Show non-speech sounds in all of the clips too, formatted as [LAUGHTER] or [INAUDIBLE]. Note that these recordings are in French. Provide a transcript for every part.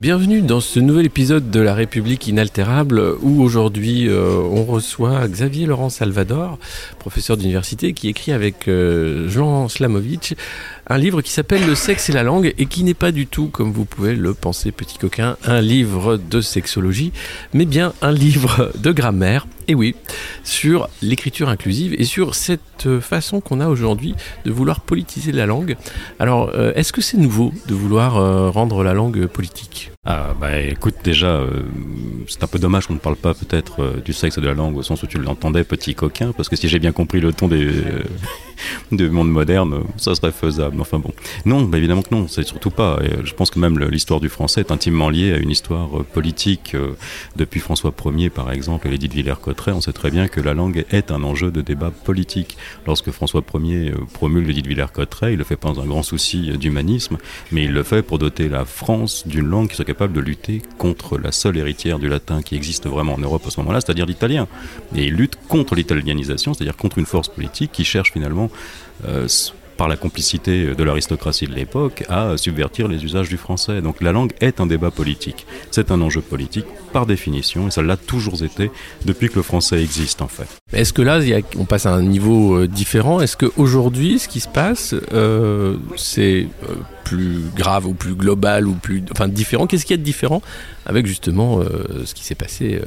Bienvenue dans ce nouvel épisode de La République inaltérable où aujourd'hui euh, on reçoit Xavier Laurent Salvador, professeur d'université qui écrit avec euh, Jean Slamovitch un livre qui s'appelle Le sexe et la langue et qui n'est pas du tout, comme vous pouvez le penser petit coquin, un livre de sexologie, mais bien un livre de grammaire, et oui, sur l'écriture inclusive et sur cette façon qu'on a aujourd'hui de vouloir politiser la langue. Alors, euh, est-ce que c'est nouveau de vouloir rendre la langue politique? much. Ah, bah écoute, déjà, euh, c'est un peu dommage qu'on ne parle pas peut-être euh, du sexe et de la langue au sens où tu l'entendais, petit coquin, parce que si j'ai bien compris le ton des, euh, [LAUGHS] du monde moderne, ça serait faisable. Enfin bon. Non, bah évidemment que non, c'est surtout pas. Et je pense que même l'histoire du français est intimement liée à une histoire politique. depuis François Ier, par exemple, et l'édit de Villers-Cotterêts, on sait très bien que la langue est un enjeu de débat politique. Lorsque François Ier promulgue l'édit de Villers-Cotterêts, il le fait pas dans un grand souci d'humanisme, mais il le fait pour doter la France d'une langue qui soit capable de lutter contre la seule héritière du latin qui existe vraiment en Europe à ce moment-là, c'est-à-dire l'italien. Et il lutte contre l'italianisation, c'est-à-dire contre une force politique qui cherche finalement euh, par la complicité de l'aristocratie de l'époque, à subvertir les usages du français. Donc la langue est un débat politique. C'est un enjeu politique par définition, et ça l'a toujours été depuis que le français existe en fait. Est-ce que là, on passe à un niveau euh, différent? Est-ce qu'aujourd'hui, ce qui se passe, euh, c'est plus grave ou plus global ou plus enfin différent. Qu'est-ce qu'il y a de différent avec justement ce qui s'est passé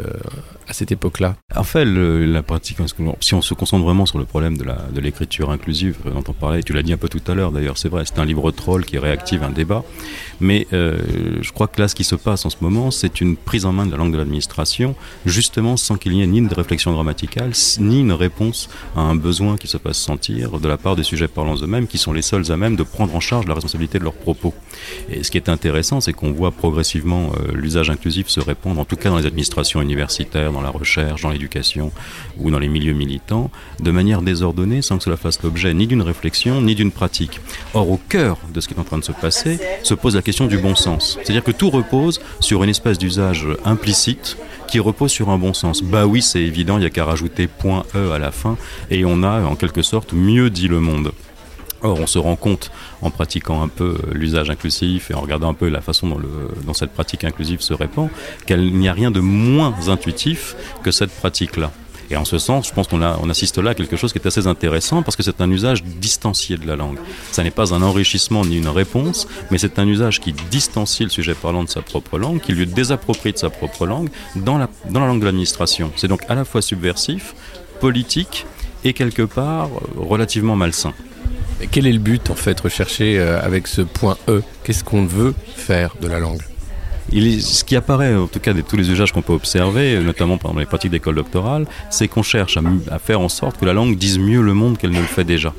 à cette époque-là? En fait, la pratique, si on se concentre vraiment sur le problème de l'écriture inclusive dont on parlait, tu l'as dit un peu tout à l'heure d'ailleurs, c'est vrai, c'est un livre troll qui réactive un débat, mais je crois que là, ce qui se passe en ce moment, c'est une prise en main de la langue de l'administration, justement sans qu'il n'y ait ni de réflexion grammaticale, ni une réponse à un besoin qui se passe sentir de la part des sujets parlants eux-mêmes, qui sont les seuls à même de prendre en charge la responsabilité de propos. Et ce qui est intéressant, c'est qu'on voit progressivement euh, l'usage inclusif se répandre, en tout cas dans les administrations universitaires, dans la recherche, dans l'éducation ou dans les milieux militants, de manière désordonnée, sans que cela fasse l'objet ni d'une réflexion, ni d'une pratique. Or, au cœur de ce qui est en train de se passer, se pose la question du bon sens. C'est-à-dire que tout repose sur une espèce d'usage implicite qui repose sur un bon sens. Bah oui, c'est évident, il n'y a qu'à rajouter point .e à la fin et on a en quelque sorte mieux dit le monde. Or, on se rend compte en pratiquant un peu l'usage inclusif et en regardant un peu la façon dont, cette pratique inclusive se répand, qu'il n'y a rien de moins intuitif que cette pratique-là. Et en ce sens, je pense qu'on on assiste là à quelque chose qui est assez intéressant parce que c'est un usage distancié de la langue. Ça n'est pas un enrichissement ni une réponse, mais c'est un usage qui distancie le sujet parlant de sa propre langue, qui lui désapproprie de sa propre langue dans la, dans la langue de l'administration. C'est donc à la fois subversif, politique et quelque part relativement malsain. Quel est le but en fait recherché euh, avec ce point E? Qu'est-ce qu'on veut faire de la langue? Ce qui apparaît, en tout cas, de tous les usages qu'on peut observer, notamment pendant les pratiques d'école doctorale, c'est qu'on cherche à, faire en sorte que la langue dise mieux le monde qu'elle ne le fait déjà.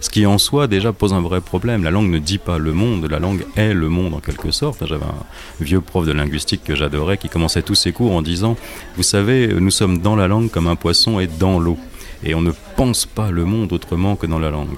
Ce qui en soi déjà pose un vrai problème. La langue ne dit pas le monde, la langue est le monde en quelque sorte. J'avais un vieux prof de linguistique que j'adorais qui commençait tous ses cours en disant, vous savez, nous sommes dans la langue comme un poisson est dans l'eau. Et on ne pense pas le monde autrement que dans la langue.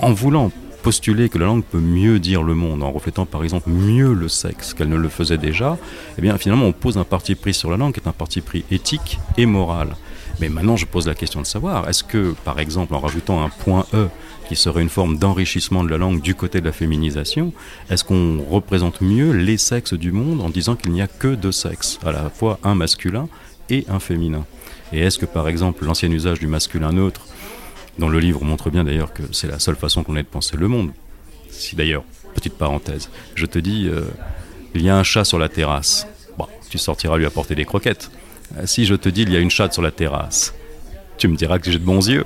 En voulant postuler que la langue peut mieux dire le monde en reflétant par exemple mieux le sexe qu'elle ne le faisait déjà, eh bien finalement on pose un parti pris sur la langue qui est un parti pris éthique et moral. Mais maintenant je pose la question de savoir, est-ce que par exemple en rajoutant un point E qui serait une forme d'enrichissement de la langue du côté de la féminisation, est-ce qu'on représente mieux les sexes du monde en disant qu'il n'y a que deux sexes, à la fois un masculin et un féminin? Et est-ce que par exemple l'ancien usage du masculin neutre dont le livre montre bien d'ailleurs que c'est la seule façon qu'on ait de penser le monde. Si d'ailleurs, petite parenthèse, je te dis, euh, il y a un chat sur la terrasse. Tu sortiras lui apporter des croquettes. Euh, si je te dis, il y a une chatte sur la terrasse, tu me diras que j'ai de bons yeux,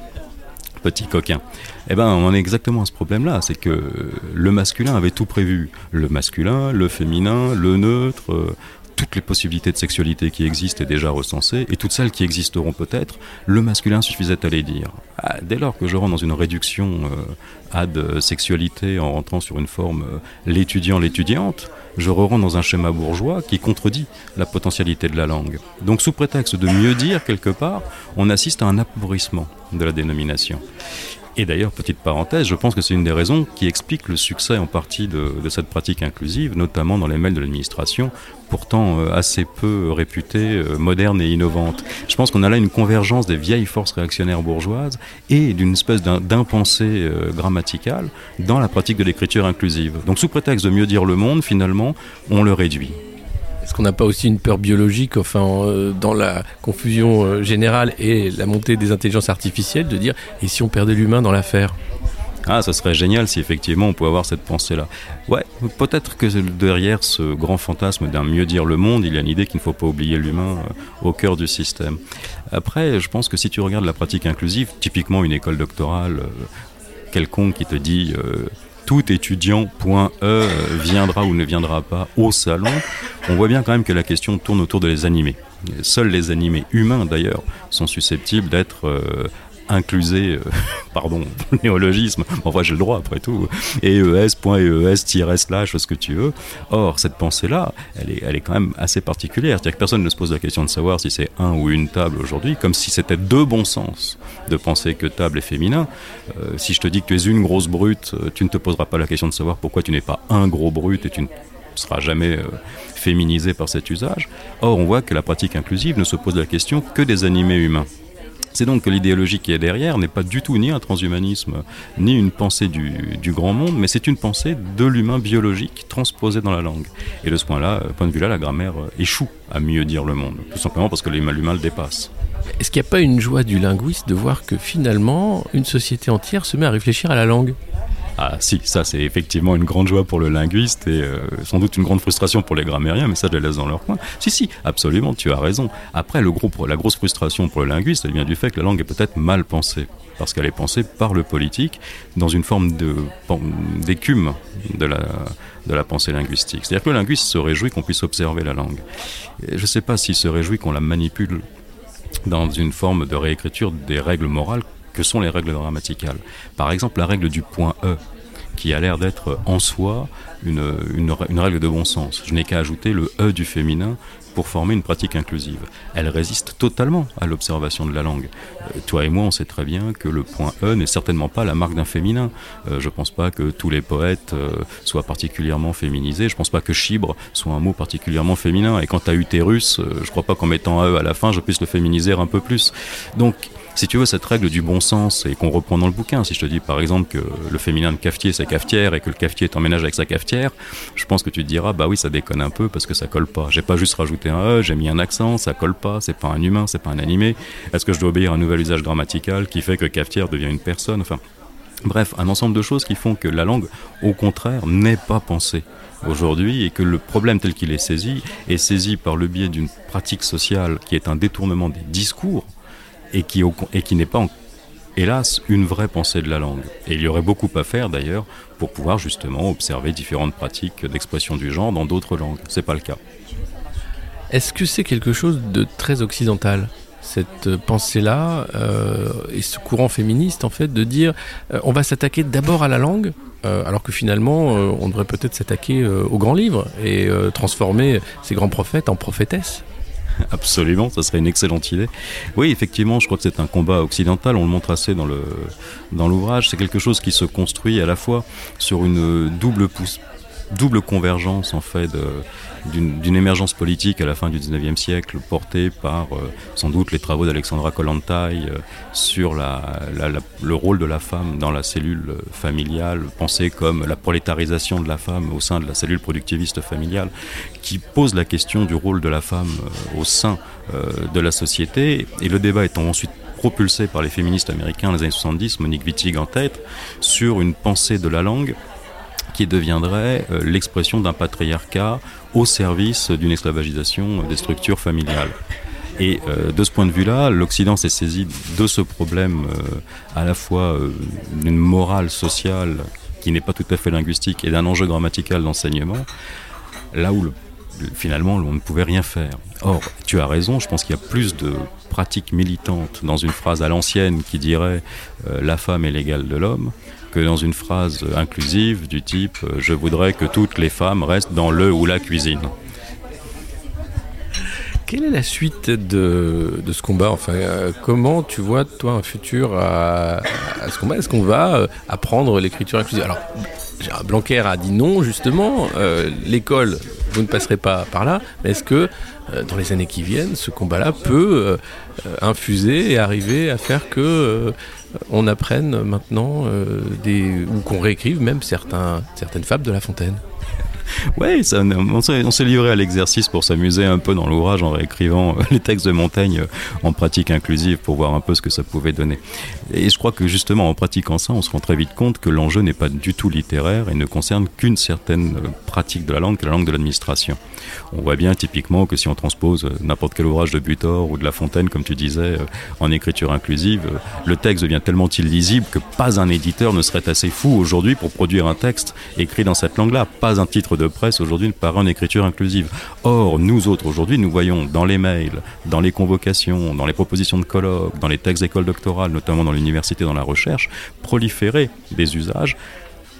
petit coquin. Eh ben, on est exactement à ce problème-là, c'est que le masculin avait tout prévu. Le masculin, le féminin, le neutre, euh, toutes les possibilités de sexualité qui existent est déjà recensées, et toutes celles qui existeront peut-être, le masculin suffisait à les dire. Ah, dès lors que je rentre dans une réduction ad sexualité en rentrant sur une forme l'étudiant, l'étudiante, je re rentre dans un schéma bourgeois qui contredit la potentialité de la langue. Donc sous prétexte de mieux dire quelque part, on assiste à un appauvrissement de la dénomination. Et d'ailleurs, petite parenthèse, je pense que c'est une des raisons qui explique le succès en partie de, cette pratique inclusive, notamment dans les mails de l'administration, pourtant euh, assez peu réputée, euh, moderne et innovante. Je pense qu'on a là une convergence des vieilles forces réactionnaires bourgeoises et d'une espèce d'impensée euh, grammaticale dans la pratique de l'écriture inclusive. Donc sous prétexte de mieux dire le monde, finalement, on le réduit. Est-ce qu'on n'a pas aussi une peur biologique, enfin, euh, dans la confusion euh, générale et la montée des intelligences artificielles, de dire et si on perdait l'humain dans l'affaire? Ah, ça serait génial si effectivement on pouvait avoir cette pensée-là. Ouais, peut-être que derrière ce grand fantasme d'un mieux dire le monde, il y a une idée qu'il ne faut pas oublier l'humain euh, au cœur du système. Après, je pense que si tu regardes la pratique inclusive, typiquement une école doctorale quelconque qui te dit tout étudiant.e viendra ou ne viendra pas au salon, on voit bien quand même que la question tourne autour de les animés. Seuls les animés humains d'ailleurs sont susceptibles d'être euh, inclusé, euh, [LAUGHS] pardon, néologisme, enfin j'ai le droit après tout, EES.EES-slash, ce que tu veux. Or, cette pensée-là, elle est, elle est quand même assez particulière. C'est-à-dire que personne ne se pose la question de savoir si c'est un ou une table aujourd'hui, comme si c'était de bon sens de penser que table est féminin. Euh, si je te dis que tu es une grosse brute, euh, tu ne te poseras pas la question de savoir pourquoi tu n'es pas un gros brute et tu ne seras jamais féminisé par cet usage. Or, on voit que la pratique inclusive ne se pose la question que des animés humains. C'est donc que l'idéologie qui est derrière n'est pas du tout ni un transhumanisme, ni une pensée du, grand monde, mais c'est une pensée de l'humain biologique transposée dans la langue. Et de ce point-là, euh, point de vue-là, la grammaire euh, échoue à mieux dire le monde, tout simplement parce que l'humain le dépasse. Est-ce qu'il n'y a pas une joie du linguiste de voir que finalement, une société entière se met à réfléchir à la langue? Ah si, ça c'est effectivement une grande joie pour le linguiste et euh, sans doute une grande frustration pour les grammairiens, mais ça je les laisse dans leur coin. Si, si, absolument, tu as raison. Après, le la grosse frustration pour le linguiste, elle vient du fait que la langue est peut-être mal pensée, parce qu'elle est pensée par le politique dans une forme d'écume de, la, de la pensée linguistique. C'est-à-dire que le linguiste se réjouit qu'on puisse observer la langue. je ne sais pas s'il se réjouit qu'on la manipule dans une forme de réécriture des règles morales que sont les règles grammaticales. Par exemple, la règle du point E, qui a l'air d'être en soi une, une, règle de bon sens. Je n'ai qu'à ajouter le E du féminin pour former une pratique inclusive. Elle résiste totalement à l'observation de la langue. Euh, toi et moi, on sait très bien que le point E n'est certainement pas la marque d'un féminin. Euh, je ne pense pas que tous les poètes euh, soient particulièrement féminisés. Je ne pense pas que chibre soit un mot particulièrement féminin. Et quant à utérus, je ne crois pas qu'en mettant E à la fin, je puisse le féminiser un peu plus. Donc, si tu veux, cette règle du bon sens et qu'on reprend dans le bouquin, si je te dis par exemple que le féminin de cafetier c'est cafetière et que le cafetier est en avec sa cafetière, je pense que tu te diras bah oui ça déconne un peu parce que ça colle pas. J'ai pas juste rajouté un e, j'ai mis un accent, ça colle pas, c'est pas un humain, c'est pas un animé. Est-ce que je dois obéir à un nouvel usage grammatical qui fait que cafetière devient une personne? Enfin, bref, un ensemble de choses qui font que la langue, au contraire, n'est pas pensée aujourd'hui et que le problème tel qu'il est saisi est saisi par le biais d'une pratique sociale qui est un détournement des discours et qui, qui n'est pas, hélas, une vraie pensée de la langue. Et il y aurait beaucoup à faire d'ailleurs pour pouvoir justement observer différentes pratiques d'expression du genre dans d'autres langues. C'est pas le cas. Est-ce que c'est quelque chose de très occidental cette pensée-là euh, et ce courant féministe en fait de dire euh, on va s'attaquer d'abord à la langue euh, alors que finalement on devrait peut-être s'attaquer aux grands livres et transformer ces grands prophètes en prophétesses? [LAUGHS] Absolument, ça serait une excellente idée. Oui, effectivement, je crois que c'est un combat occidental, on le montre assez dans l'ouvrage. C'est quelque chose qui se construit à la fois sur une double pousse double convergence en fait d'une émergence politique à la fin du 19e siècle portée par euh, sans doute les travaux d'Alexandra Kollontai euh, sur le rôle de la femme dans la cellule familiale, pensée comme la prolétarisation de la femme au sein de la cellule productiviste familiale, qui pose la question du rôle de la femme euh, au sein de la société. Et le débat étant ensuite propulsé par les féministes américains dans les années 70, Monique Wittig en tête, sur une pensée de la langue qui deviendrait euh, l'expression d'un patriarcat au service d'une esclavagisation des structures familiales. Et euh, de ce point de vue-là, l'Occident s'est saisi de ce problème euh, à la fois d'une morale sociale qui n'est pas tout à fait linguistique et d'un enjeu grammatical d'enseignement, là où le finalement, on ne pouvait rien faire. Or, tu as raison, je pense qu'il y a plus de pratiques militantes dans une phrase à l'ancienne qui dirait la femme est l'égale de l'homme que dans une phrase inclusive du type euh, je voudrais que toutes les femmes restent dans le ou la cuisine. Quelle est la suite de, de ce combat Enfin, euh, comment tu vois toi un futur à, ce combat? Est-ce qu'on va euh, apprendre l'écriture inclusive? Alors, Blanquer a dit non justement. L'école, vous ne passerez pas par là. Est-ce que dans les années qui viennent, ce combat-là peut infuser et arriver à faire que on apprenne maintenant euh, des ou qu'on réécrive même certains, certaines fables de La Fontaine [LAUGHS] Ouais, on s'est livré à l'exercice pour s'amuser un peu dans l'ouvrage en réécrivant euh, les textes de Montaigne euh, en pratique inclusive pour voir un peu ce que ça pouvait donner. Et je crois que justement en pratiquant ça, on se rend très vite compte que l'enjeu n'est pas du tout littéraire et ne concerne qu'une certaine euh, pratique de la langue, qui est la langue de l'administration. On voit bien typiquement que si on transpose n'importe quel ouvrage de Butor ou de La Fontaine, comme tu disais, en écriture inclusive, le texte devient tellement illisible que pas un éditeur ne serait assez fou aujourd'hui pour produire un texte écrit dans cette langue-là. Pas un titre de presse aujourd'hui ne paraît en écriture inclusive. Or, nous autres aujourd'hui, nous voyons dans les mails, dans les convocations, dans les propositions de colloques, dans les textes d'école doctorale, notamment dans l'université, dans la recherche, proliférer des usages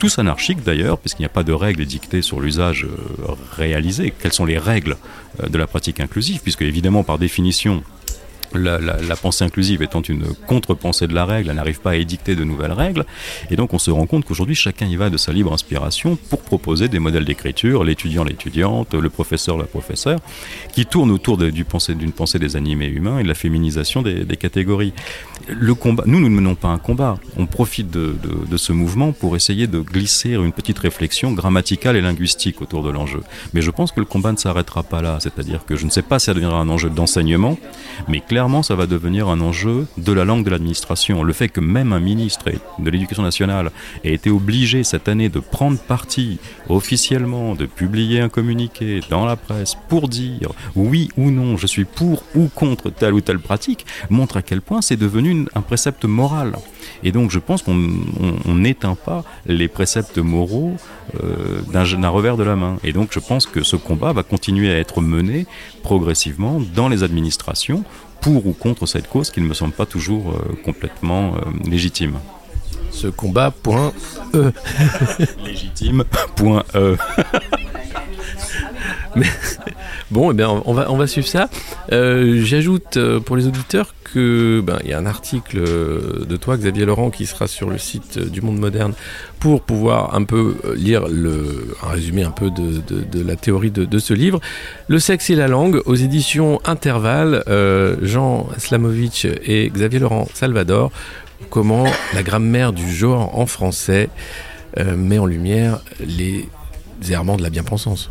tous anarchiques d'ailleurs, puisqu'il n'y a pas de règles dictées sur l'usage euh, réalisé. Quelles sont les règles euh, de la pratique inclusive? Puisque évidemment, par définition, la, pensée inclusive étant une contre-pensée de la règle, elle n'arrive pas à édicter de nouvelles règles. Et donc on se rend compte qu'aujourd'hui chacun y va de sa libre inspiration pour proposer des modèles d'écriture, l'étudiant, l'étudiante, le professeur, la professeure, qui tournent autour d'une pensée, des animés humains et de la féminisation des, catégories. Le combat, nous, nous ne menons pas un combat. On profite de, de, de, ce mouvement pour essayer de glisser une petite réflexion grammaticale et linguistique autour de l'enjeu. Mais je pense que le combat ne s'arrêtera pas là. C'est-à-dire que je ne sais pas si ça deviendra un enjeu d'enseignement, mais clairement, clairement, ça va devenir un enjeu de la langue de l'administration. Le fait que même un ministre de l'Éducation nationale ait été obligé cette année de prendre parti officiellement, de publier un communiqué dans la presse pour dire oui ou non, je suis pour ou contre telle ou telle pratique, montre à quel point c'est devenu un précepte moral. Et donc je pense qu'on n'éteint pas les préceptes moraux euh, d'un revers de la main. Et donc je pense que ce combat va continuer à être mené progressivement dans les administrations pour ou contre cette cause qui ne me semble pas toujours euh, complètement euh, légitime. Ce combat, point E. [LAUGHS] légitime, point E. [LAUGHS] Bon, eh bien, on va, on va suivre ça. Euh, J'ajoute euh, pour les auditeurs que ben, il y a un article de toi, Xavier Laurent, qui sera sur le site du Monde Moderne pour pouvoir un peu lire le, un résumé un peu de, la théorie de, ce livre. Le sexe et la langue aux éditions Intervalle, euh, Jean Slamovitch et Xavier Laurent Salvador. Comment la grammaire du genre en français euh, met en lumière les errements de la bien-pensance.